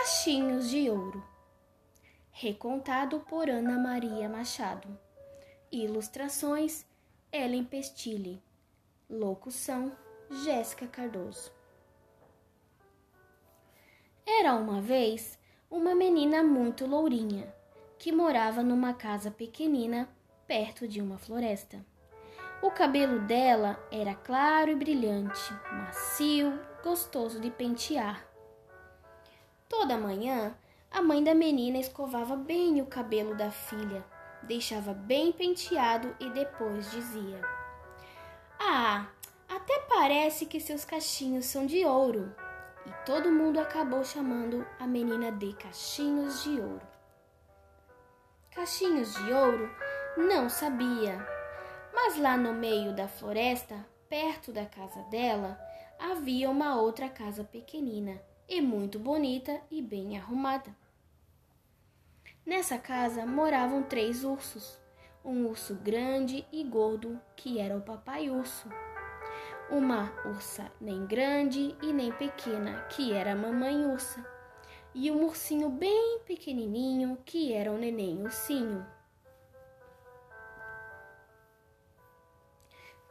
Cachinhos de Ouro. Recontado por Ana Maria Machado. Ilustrações Ellen Pestile. Locução Jéssica Cardoso. Era uma vez uma menina muito lourinha que morava numa casa pequenina perto de uma floresta. O cabelo dela era claro e brilhante, macio, gostoso de pentear. Toda manhã, a mãe da menina escovava bem o cabelo da filha, deixava bem penteado e depois dizia: Ah, até parece que seus cachinhos são de ouro. E todo mundo acabou chamando a menina de Cachinhos de Ouro. Cachinhos de Ouro não sabia, mas lá no meio da floresta, perto da casa dela, havia uma outra casa pequenina e muito bonita e bem arrumada. Nessa casa moravam três ursos: um urso grande e gordo, que era o papai urso, uma ursa nem grande e nem pequena, que era a mamãe ursa, e um ursinho bem pequenininho, que era o neném ursinho.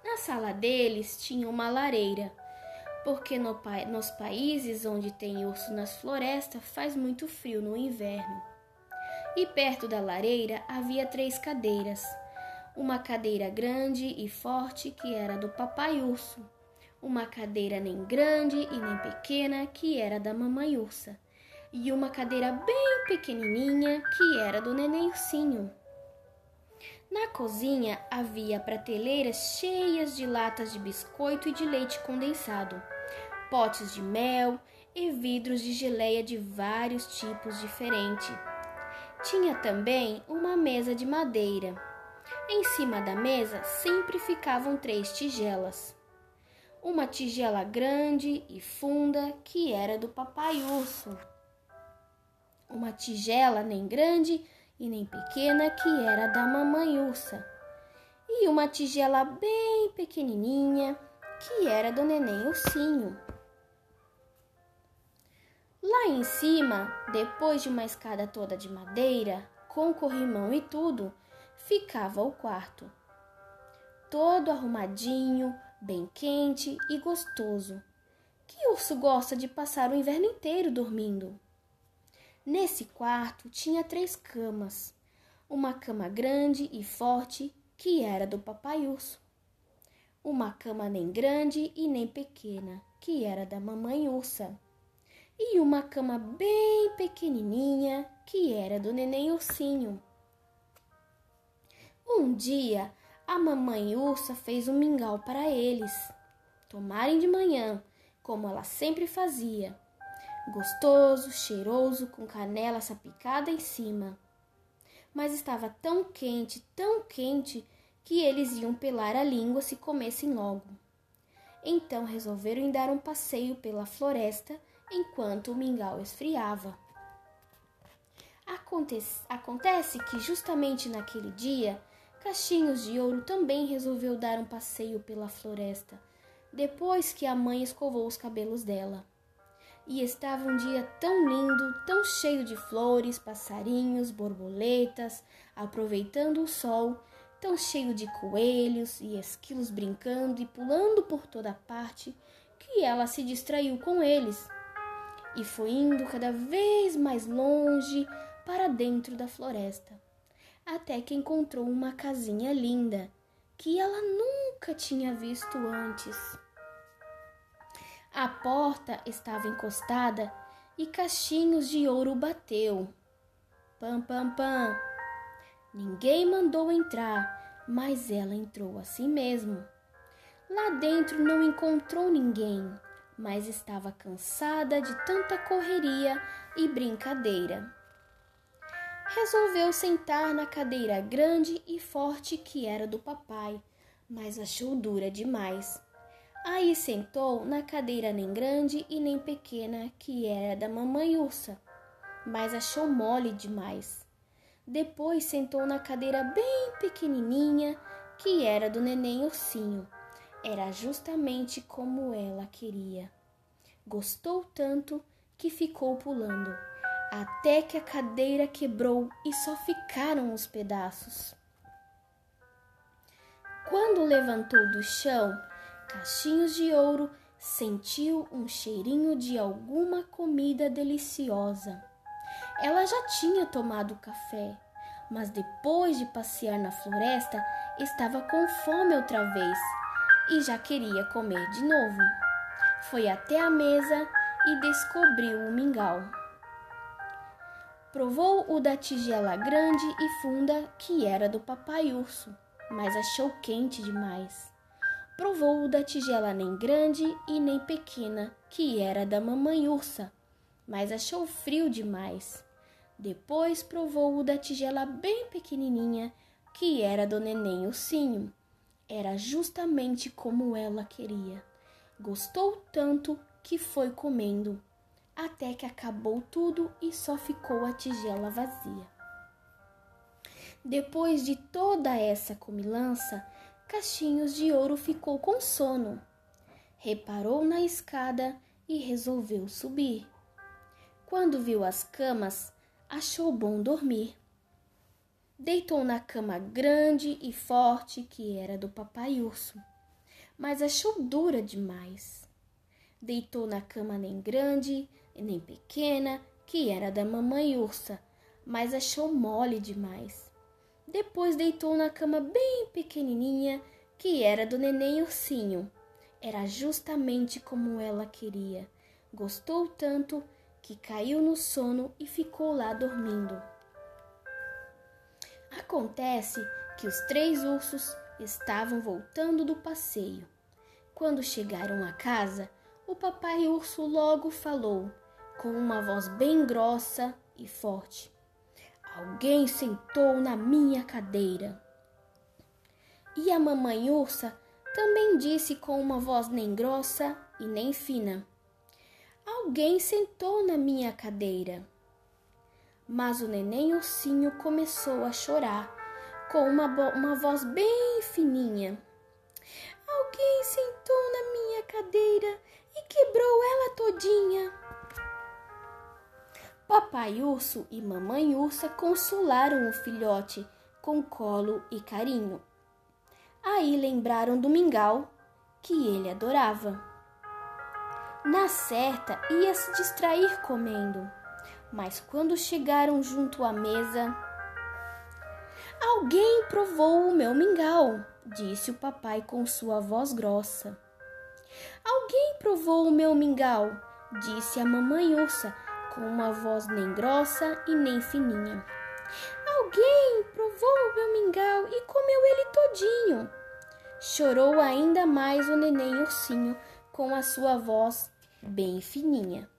Na sala deles tinha uma lareira porque no, nos países onde tem urso nas florestas faz muito frio no inverno. E perto da lareira havia três cadeiras. Uma cadeira grande e forte que era do papai urso, uma cadeira nem grande e nem pequena que era da mamãe ursa, e uma cadeira bem pequenininha que era do neném ursinho. Na cozinha havia prateleiras cheias de latas de biscoito e de leite condensado, potes de mel e vidros de geleia de vários tipos diferentes. Tinha também uma mesa de madeira. Em cima da mesa sempre ficavam três tigelas. Uma tigela grande e funda que era do papai urso. Uma tigela nem grande e nem pequena que era da mamãe ursa, e uma tigela bem pequenininha que era do neném ursinho. Lá em cima, depois de uma escada toda de madeira, com corrimão e tudo, ficava o quarto. Todo arrumadinho, bem quente e gostoso. Que urso gosta de passar o inverno inteiro dormindo? Nesse quarto tinha três camas. Uma cama grande e forte, que era do papai urso. Uma cama nem grande e nem pequena, que era da mamãe ursa. E uma cama bem pequenininha, que era do neném ursinho. Um dia, a mamãe ursa fez um mingau para eles tomarem de manhã, como ela sempre fazia gostoso, cheiroso, com canela sapicada em cima. Mas estava tão quente, tão quente, que eles iam pelar a língua se comessem logo. Então resolveram dar um passeio pela floresta enquanto o mingau esfriava. Acontece, acontece que justamente naquele dia, Cachinhos de Ouro também resolveu dar um passeio pela floresta, depois que a mãe escovou os cabelos dela. E estava um dia tão lindo, tão cheio de flores, passarinhos, borboletas, aproveitando o sol, tão cheio de coelhos e esquilos brincando e pulando por toda parte, que ela se distraiu com eles e foi indo cada vez mais longe para dentro da floresta, até que encontrou uma casinha linda que ela nunca tinha visto antes. A porta estava encostada e cachinhos de ouro bateu. Pam, pam, pam. Ninguém mandou entrar, mas ela entrou assim mesmo. Lá dentro não encontrou ninguém, mas estava cansada de tanta correria e brincadeira. Resolveu sentar na cadeira grande e forte que era do papai, mas achou dura demais Aí sentou na cadeira nem grande e nem pequena, que era da mamãe ursa, mas achou mole demais. Depois sentou na cadeira bem pequenininha, que era do neném ursinho. Era justamente como ela queria. Gostou tanto que ficou pulando. até que a cadeira quebrou e só ficaram os pedaços. Quando levantou do chão, Cachinhos de Ouro sentiu um cheirinho de alguma comida deliciosa. Ela já tinha tomado café, mas depois de passear na floresta, estava com fome outra vez e já queria comer de novo. Foi até a mesa e descobriu o mingau. Provou o da tigela grande e funda que era do papai urso, mas achou quente demais. Provou o da tigela nem grande e nem pequena, que era da mamãe ursa, mas achou frio demais. Depois provou o da tigela bem pequenininha, que era do neném ursinho. Era justamente como ela queria. Gostou tanto que foi comendo até que acabou tudo e só ficou a tigela vazia. Depois de toda essa comilança, Cachinhos de Ouro ficou com sono. Reparou na escada e resolveu subir. Quando viu as camas, achou bom dormir. Deitou na cama grande e forte que era do papai urso, mas achou dura demais. Deitou na cama nem grande nem pequena, que era da mamãe ursa, mas achou mole demais. Depois deitou na cama bem pequenininha, que era do neném ursinho. Era justamente como ela queria. Gostou tanto que caiu no sono e ficou lá dormindo. Acontece que os três ursos estavam voltando do passeio. Quando chegaram à casa, o papai urso logo falou: com uma voz bem grossa e forte. Alguém sentou na minha cadeira. E a mamãe ursa também disse com uma voz nem grossa e nem fina: Alguém sentou na minha cadeira. Mas o neném ursinho começou a chorar com uma, uma voz bem fininha. Alguém sentou na minha cadeira e quebrou ela todinha. Papai urso e mamãe ursa consolaram o filhote com colo e carinho. Aí lembraram do mingau que ele adorava. Na certa ia se distrair comendo, mas quando chegaram junto à mesa, Alguém provou o meu mingau, disse o papai com sua voz grossa. Alguém provou o meu mingau, disse a mamãe ursa com uma voz nem grossa e nem fininha. Alguém provou o meu mingau e comeu ele todinho. Chorou ainda mais o neném ursinho com a sua voz bem fininha.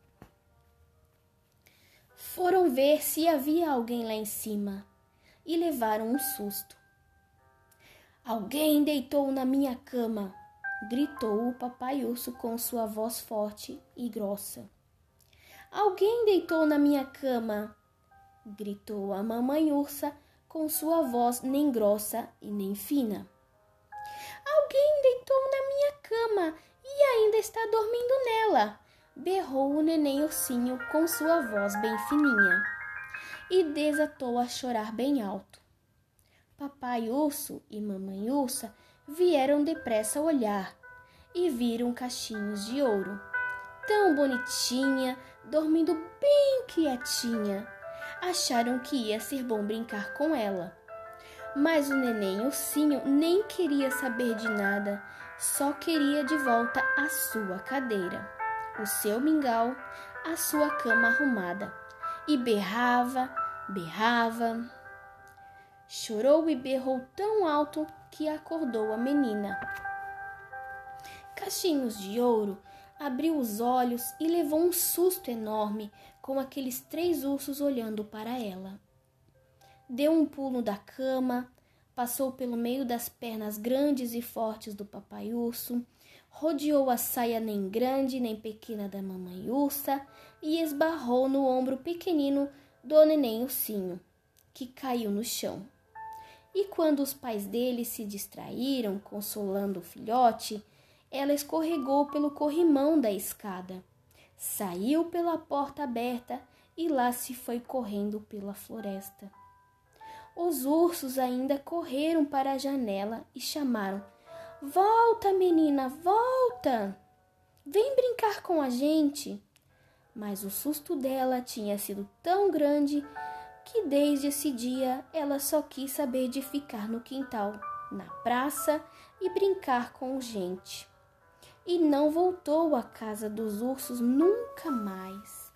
Foram ver se havia alguém lá em cima e levaram um susto. Alguém deitou na minha cama, gritou o papai urso com sua voz forte e grossa. Alguém deitou na minha cama! gritou a mamãe ursa com sua voz nem grossa e nem fina. Alguém deitou na minha cama e ainda está dormindo nela! berrou o neném ursinho com sua voz bem fininha e desatou a chorar bem alto. Papai urso e mamãe ursa vieram depressa olhar e viram cachinhos de ouro. Tão bonitinha, dormindo bem quietinha. Acharam que ia ser bom brincar com ela. Mas o neném ursinho nem queria saber de nada, só queria de volta a sua cadeira, o seu mingau, a sua cama arrumada. E berrava, berrava. Chorou e berrou tão alto que acordou a menina. Cachinhos de ouro abriu os olhos e levou um susto enorme com aqueles três ursos olhando para ela. Deu um pulo da cama, passou pelo meio das pernas grandes e fortes do papai urso, rodeou a saia nem grande nem pequena da mamãe ursa e esbarrou no ombro pequenino do neném ursinho, que caiu no chão. E quando os pais dele se distraíram consolando o filhote, ela escorregou pelo corrimão da escada, saiu pela porta aberta e lá se foi correndo pela floresta. Os ursos ainda correram para a janela e chamaram: Volta, menina, volta! Vem brincar com a gente! Mas o susto dela tinha sido tão grande que desde esse dia ela só quis saber de ficar no quintal, na praça e brincar com gente. E não voltou à casa dos ursos nunca mais.